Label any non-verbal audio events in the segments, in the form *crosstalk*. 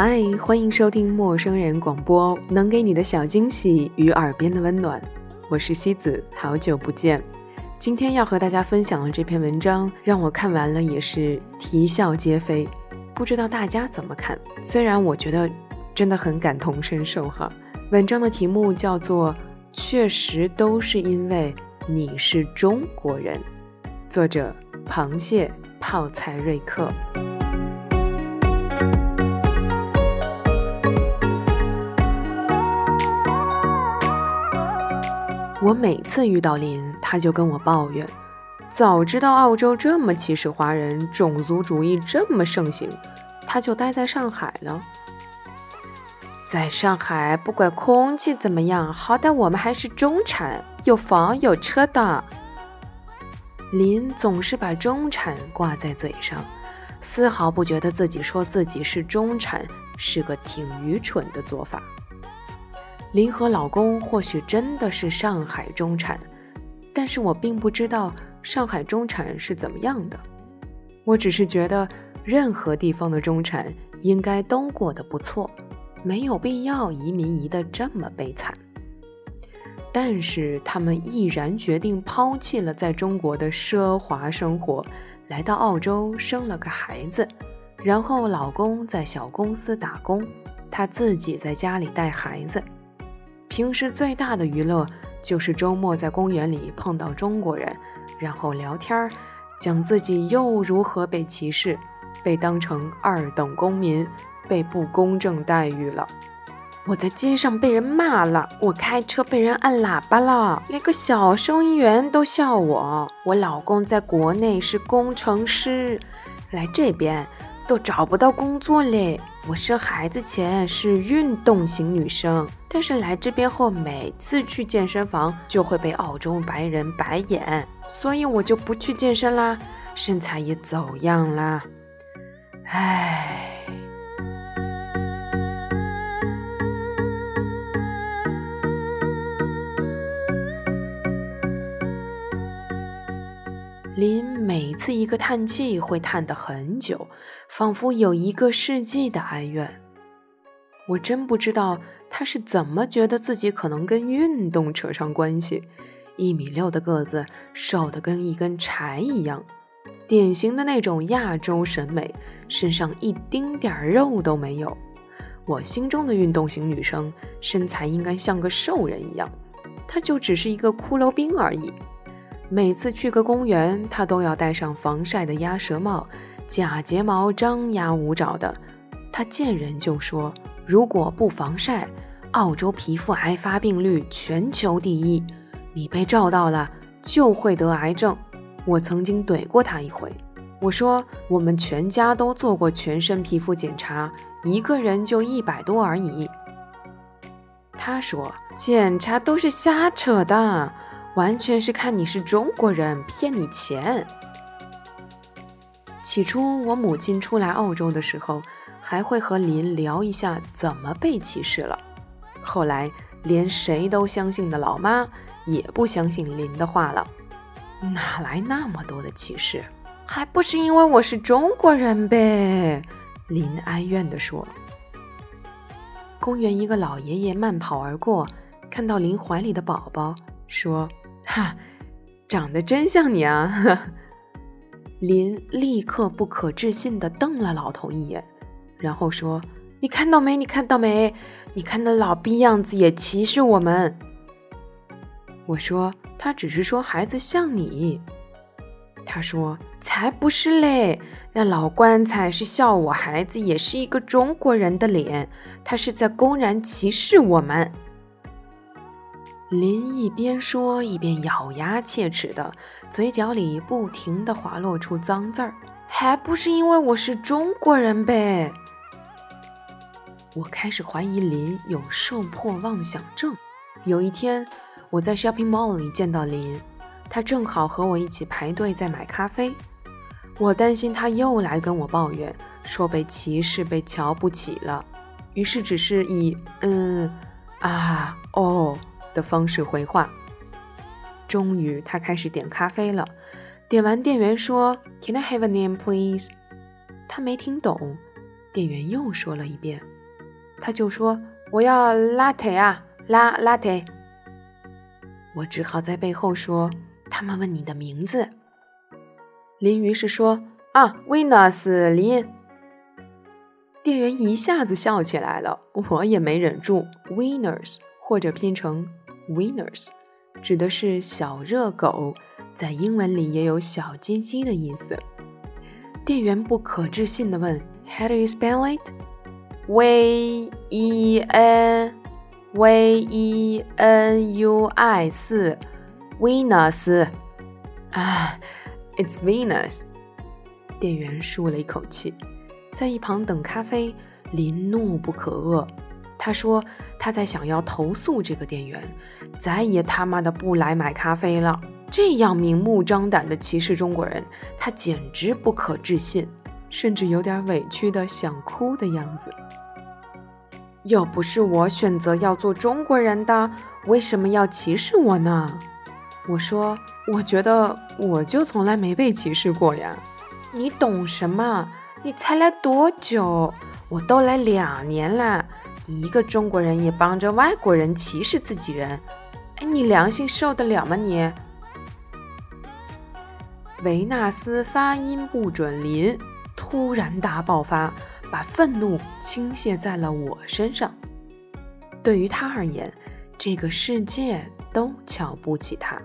嗨，欢迎收听陌生人广播，能给你的小惊喜与耳边的温暖。我是西子，好久不见。今天要和大家分享的这篇文章，让我看完了也是啼笑皆非。不知道大家怎么看？虽然我觉得真的很感同身受哈。文章的题目叫做《确实都是因为你是中国人》，作者螃蟹泡菜瑞克。我每次遇到林，他就跟我抱怨：早知道澳洲这么歧视华人，种族主义这么盛行，他就待在上海了。在上海，不管空气怎么样，好歹我们还是中产，有房有车的。林总是把中产挂在嘴上，丝毫不觉得自己说自己是中产是个挺愚蠢的做法。林和老公或许真的是上海中产，但是我并不知道上海中产是怎么样的。我只是觉得任何地方的中产应该都过得不错，没有必要移民移得这么悲惨。但是他们毅然决定抛弃了在中国的奢华生活，来到澳洲生了个孩子，然后老公在小公司打工，她自己在家里带孩子。平时最大的娱乐就是周末在公园里碰到中国人，然后聊天儿，讲自己又如何被歧视，被当成二等公民，被不公正待遇了。我在街上被人骂了，我开车被人按喇叭了，连个小收银员都笑我。我老公在国内是工程师，来这边都找不到工作嘞。我生孩子前是运动型女生。但是来这边后，每次去健身房就会被澳洲白人白眼，所以我就不去健身啦，身材也走样啦。唉，林每次一个叹气会叹得很久，仿佛有一个世纪的哀怨。我真不知道。他是怎么觉得自己可能跟运动扯上关系？一米六的个子，瘦得跟一根柴一样，典型的那种亚洲审美，身上一丁点儿肉都没有。我心中的运动型女生，身材应该像个瘦人一样，她就只是一个骷髅兵而已。每次去个公园，她都要戴上防晒的鸭舌帽，假睫毛张牙舞爪的。她见人就说。如果不防晒，澳洲皮肤癌发病率全球第一，你被照到了就会得癌症。我曾经怼过他一回，我说我们全家都做过全身皮肤检查，一个人就一百多而已。他说检查都是瞎扯的，完全是看你是中国人骗你钱。起初我母亲初来澳洲的时候。还会和林聊一下怎么被歧视了。后来连谁都相信的老妈也不相信林的话了。哪来那么多的歧视？还不是因为我是中国人呗？林哀怨地说。公园一个老爷爷慢跑而过，看到林怀里的宝宝，说：“哈，长得真像你啊！” *laughs* 林立刻不可置信地瞪了老头一眼。然后说：“你看到没？你看到没？你看那老逼样子也歧视我们。”我说：“他只是说孩子像你。”他说：“才不是嘞！那老棺材是笑我孩子也是一个中国人的脸，他是在公然歧视我们。”林一边说一边咬牙切齿的，嘴角里不停的滑落出脏字儿，还不是因为我是中国人呗？我开始怀疑林有受迫妄想症。有一天，我在 shopping mall 里见到林，他正好和我一起排队在买咖啡。我担心他又来跟我抱怨，说被歧视、被瞧不起了，于是只是以“嗯啊哦”的方式回话。终于，他开始点咖啡了。点完，店员说：“Can I have a name, please？” 他没听懂。店员又说了一遍，他就说：“我要 latte 啊，拉 latte。”我只好在背后说：“他们问你的名字。”林于是说：“啊，Venus 林。”店员一下子笑起来了，我也没忍住。Winners 或者拼成 Winners，指的是小热狗，在英文里也有小鸡鸡的意思。店员不可置信地问：“How do you spell it? V E N V E N U I 四 Venus 啊，It's Venus。”店员舒了一口气，在一旁等咖啡。林怒不可遏，他说他在想要投诉这个店员，再也他妈的不来买咖啡了。这样明目张胆的歧视中国人，他简直不可置信，甚至有点委屈的想哭的样子。又不是我选择要做中国人的，为什么要歧视我呢？我说，我觉得我就从来没被歧视过呀。你懂什么？你才来多久？我都来两年了，你一个中国人也帮着外国人歧视自己人，哎，你良心受得了吗？你维纳斯发音不准，林突然大爆发，把愤怒倾泻在了我身上。对于他而言，这个世界都瞧不起他，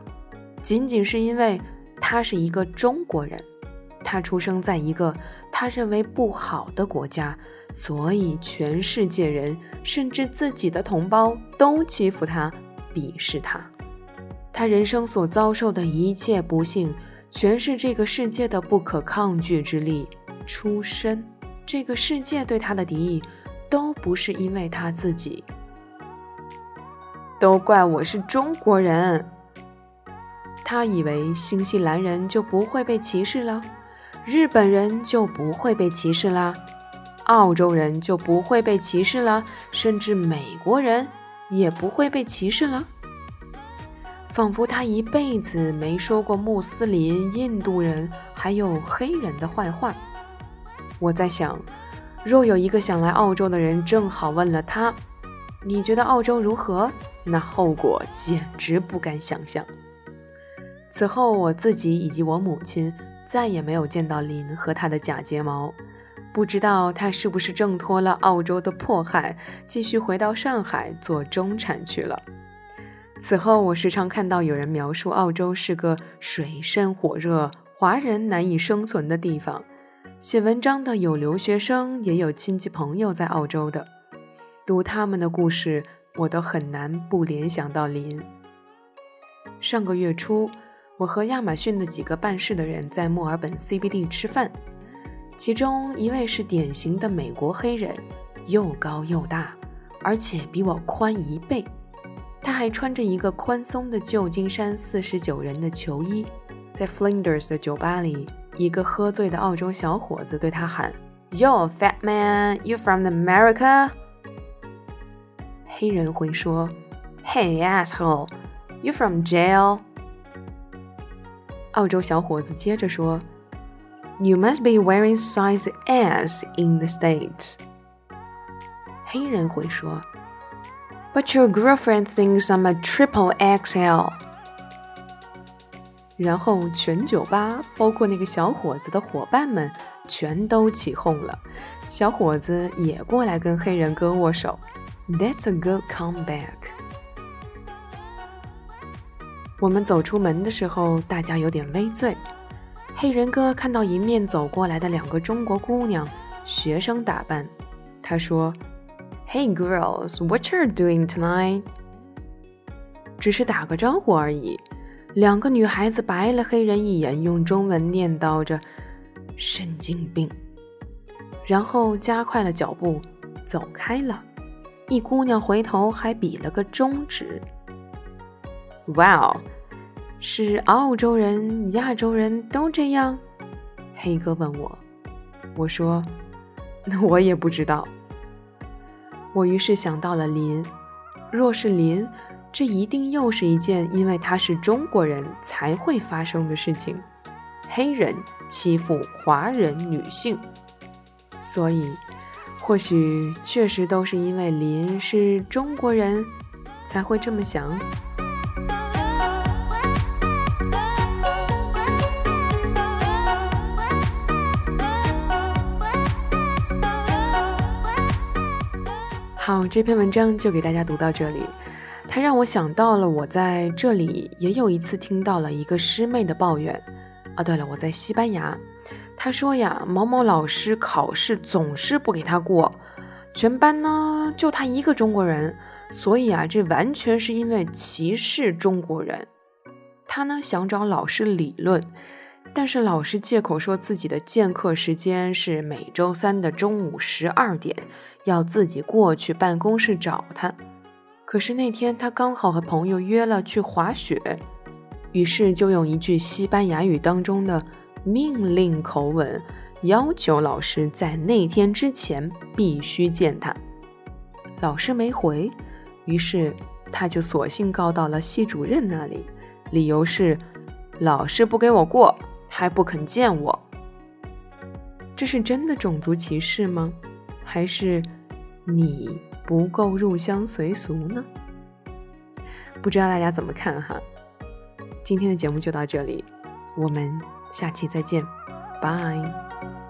仅仅是因为他是一个中国人，他出生在一个他认为不好的国家。所以，全世界人，甚至自己的同胞，都欺负他、鄙视他。他人生所遭受的一切不幸，全是这个世界的不可抗拒之力出身。这个世界对他的敌意，都不是因为他自己。都怪我是中国人。他以为新西兰人就不会被歧视了，日本人就不会被歧视了。澳洲人就不会被歧视了，甚至美国人也不会被歧视了。仿佛他一辈子没说过穆斯林、印度人还有黑人的坏话。我在想，若有一个想来澳洲的人正好问了他：“你觉得澳洲如何？”那后果简直不敢想象。此后，我自己以及我母亲再也没有见到林和他的假睫毛。不知道他是不是挣脱了澳洲的迫害，继续回到上海做中产去了。此后，我时常看到有人描述澳洲是个水深火热、华人难以生存的地方。写文章的有留学生，也有亲戚朋友在澳洲的。读他们的故事，我都很难不联想到林。上个月初，我和亚马逊的几个办事的人在墨尔本 CBD 吃饭。其中一位是典型的美国黑人，又高又大，而且比我宽一倍。他还穿着一个宽松的旧金山四十九人的球衣。在 Flinders 的酒吧里，一个喝醉的澳洲小伙子对他喊：“Yo, fat man, you from America？” 黑人会说：“Hey, asshole, you from jail？” 澳洲小伙子接着说。You must be wearing size S in the States. 黑人会说 ，But your girlfriend thinks I'm a triple XL. 然后全酒吧，包括那个小伙子的伙伴们，全都起哄了。小伙子也过来跟黑人哥握手。That's a good comeback. 我们走出门的时候，大家有点微醉。黑人哥看到迎面走过来的两个中国姑娘，学生打扮，他说：“Hey girls, what you're doing tonight？” 只是打个招呼而已。两个女孩子白了黑人一眼，用中文念叨着：“神经病。”然后加快了脚步走开了。一姑娘回头还比了个中指。Wow！是澳洲人、亚洲人都这样？黑哥问我，我说，我也不知道。我于是想到了林，若是林，这一定又是一件因为他是中国人才会发生的事情。黑人欺负华人女性，所以或许确实都是因为林是中国人，才会这么想。好，这篇文章就给大家读到这里。它让我想到了我在这里也有一次听到了一个师妹的抱怨。啊，对了，我在西班牙，她说呀，某某老师考试总是不给她过，全班呢就她一个中国人，所以啊，这完全是因为歧视中国人。她呢想找老师理论，但是老师借口说自己的见课时间是每周三的中午十二点。要自己过去办公室找他，可是那天他刚好和朋友约了去滑雪，于是就用一句西班牙语当中的命令口吻，要求老师在那天之前必须见他。老师没回，于是他就索性告到了系主任那里，理由是老师不给我过，还不肯见我。这是真的种族歧视吗？还是你不够入乡随俗呢？不知道大家怎么看哈？今天的节目就到这里，我们下期再见，拜。